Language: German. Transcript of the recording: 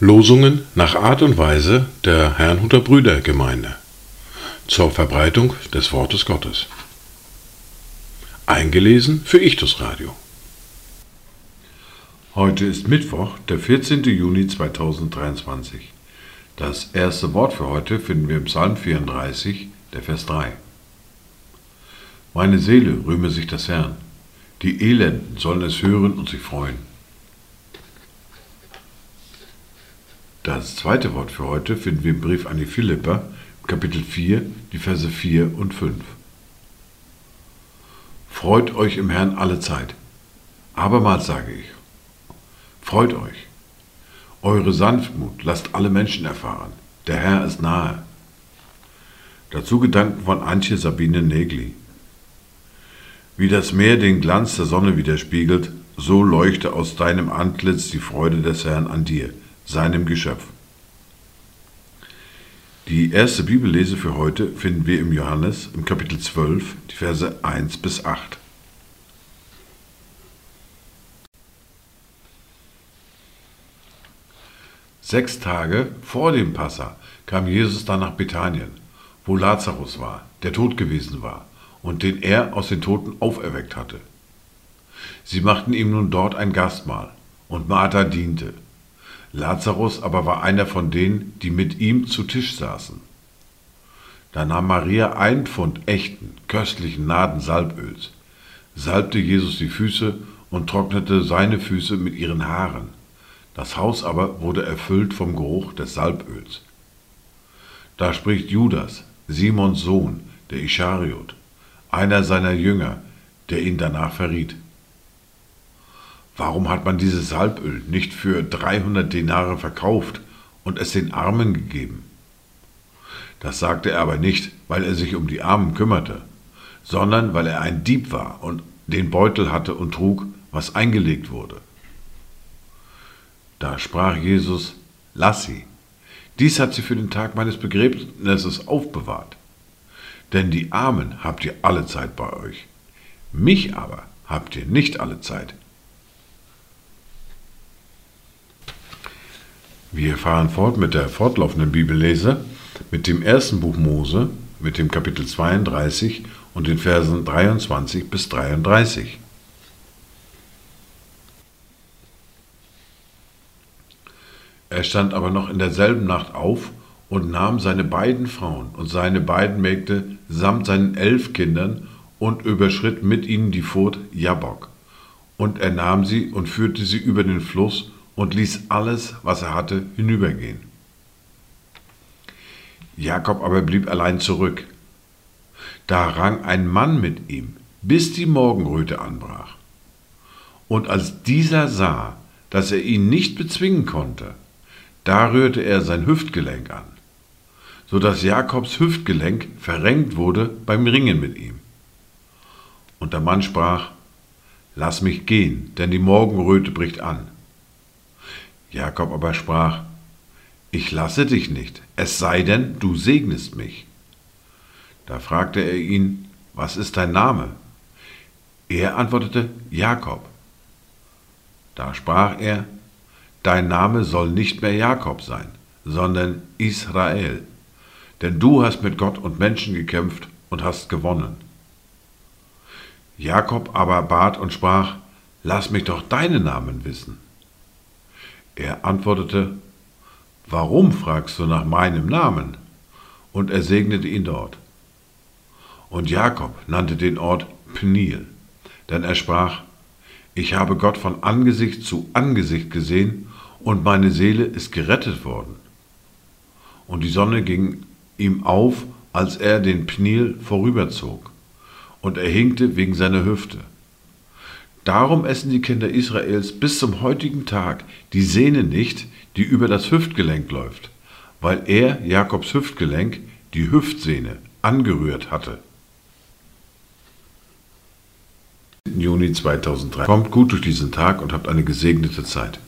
Losungen nach Art und Weise der Herrnhuter Brüdergemeinde zur Verbreitung des Wortes Gottes. Eingelesen für Ichtus Radio. Heute ist Mittwoch, der 14. Juni 2023. Das erste Wort für heute finden wir im Psalm 34, der Vers 3. Meine Seele rühme sich des Herrn, die Elenden sollen es hören und sich freuen. Das zweite Wort für heute finden wir im Brief an die Philipper, Kapitel 4, die Verse 4 und 5. Freut euch im Herrn alle Zeit. Abermals sage ich, freut euch. Eure Sanftmut lasst alle Menschen erfahren. Der Herr ist nahe. Dazu Gedanken von Antje Sabine Negli. Wie das Meer den Glanz der Sonne widerspiegelt, so leuchte aus deinem Antlitz die Freude des Herrn an dir seinem Geschöpf. Die erste Bibellese für heute finden wir im Johannes im Kapitel 12, die Verse 1 bis 8. Sechs Tage vor dem Passa kam Jesus dann nach Bethanien, wo Lazarus war, der tot gewesen war und den er aus den Toten auferweckt hatte. Sie machten ihm nun dort ein Gastmahl, und Martha diente. Lazarus aber war einer von denen, die mit ihm zu Tisch saßen. Da nahm Maria ein Pfund echten, köstlichen Nadensalböls, salbte Jesus die Füße und trocknete seine Füße mit ihren Haaren. Das Haus aber wurde erfüllt vom Geruch des Salböls. Da spricht Judas, Simons Sohn, der Ischariot, einer seiner Jünger, der ihn danach verriet. Warum hat man dieses Salböl nicht für 300 Denare verkauft und es den Armen gegeben? Das sagte er aber nicht, weil er sich um die Armen kümmerte, sondern weil er ein Dieb war und den Beutel hatte und trug, was eingelegt wurde. Da sprach Jesus, lass sie. Dies hat sie für den Tag meines Begräbnisses aufbewahrt. Denn die Armen habt ihr alle Zeit bei euch. Mich aber habt ihr nicht alle Zeit. Wir fahren fort mit der fortlaufenden Bibellese, mit dem ersten Buch Mose, mit dem Kapitel 32 und den Versen 23 bis 33. Er stand aber noch in derselben Nacht auf und nahm seine beiden Frauen und seine beiden Mägde samt seinen elf Kindern und überschritt mit ihnen die Furt Jabok. Und er nahm sie und führte sie über den Fluss und ließ alles, was er hatte, hinübergehen. Jakob aber blieb allein zurück. Da rang ein Mann mit ihm, bis die Morgenröte anbrach. Und als dieser sah, dass er ihn nicht bezwingen konnte, da rührte er sein Hüftgelenk an, so dass Jakobs Hüftgelenk verrenkt wurde beim Ringen mit ihm. Und der Mann sprach, Lass mich gehen, denn die Morgenröte bricht an. Jakob aber sprach, Ich lasse dich nicht, es sei denn, du segnest mich. Da fragte er ihn, Was ist dein Name? Er antwortete, Jakob. Da sprach er, Dein Name soll nicht mehr Jakob sein, sondern Israel, denn du hast mit Gott und Menschen gekämpft und hast gewonnen. Jakob aber bat und sprach, Lass mich doch deinen Namen wissen. Er antwortete, Warum fragst du nach meinem Namen? Und er segnete ihn dort. Und Jakob nannte den Ort Peniel, denn er sprach, ich habe Gott von Angesicht zu Angesicht gesehen und meine Seele ist gerettet worden. Und die Sonne ging ihm auf, als er den Pniel vorüberzog, und er hinkte wegen seiner Hüfte. Darum essen die Kinder Israels bis zum heutigen Tag die Sehne nicht, die über das Hüftgelenk läuft, weil er, Jakobs Hüftgelenk, die Hüftsehne angerührt hatte. Juni 2003. Kommt gut durch diesen Tag und habt eine gesegnete Zeit.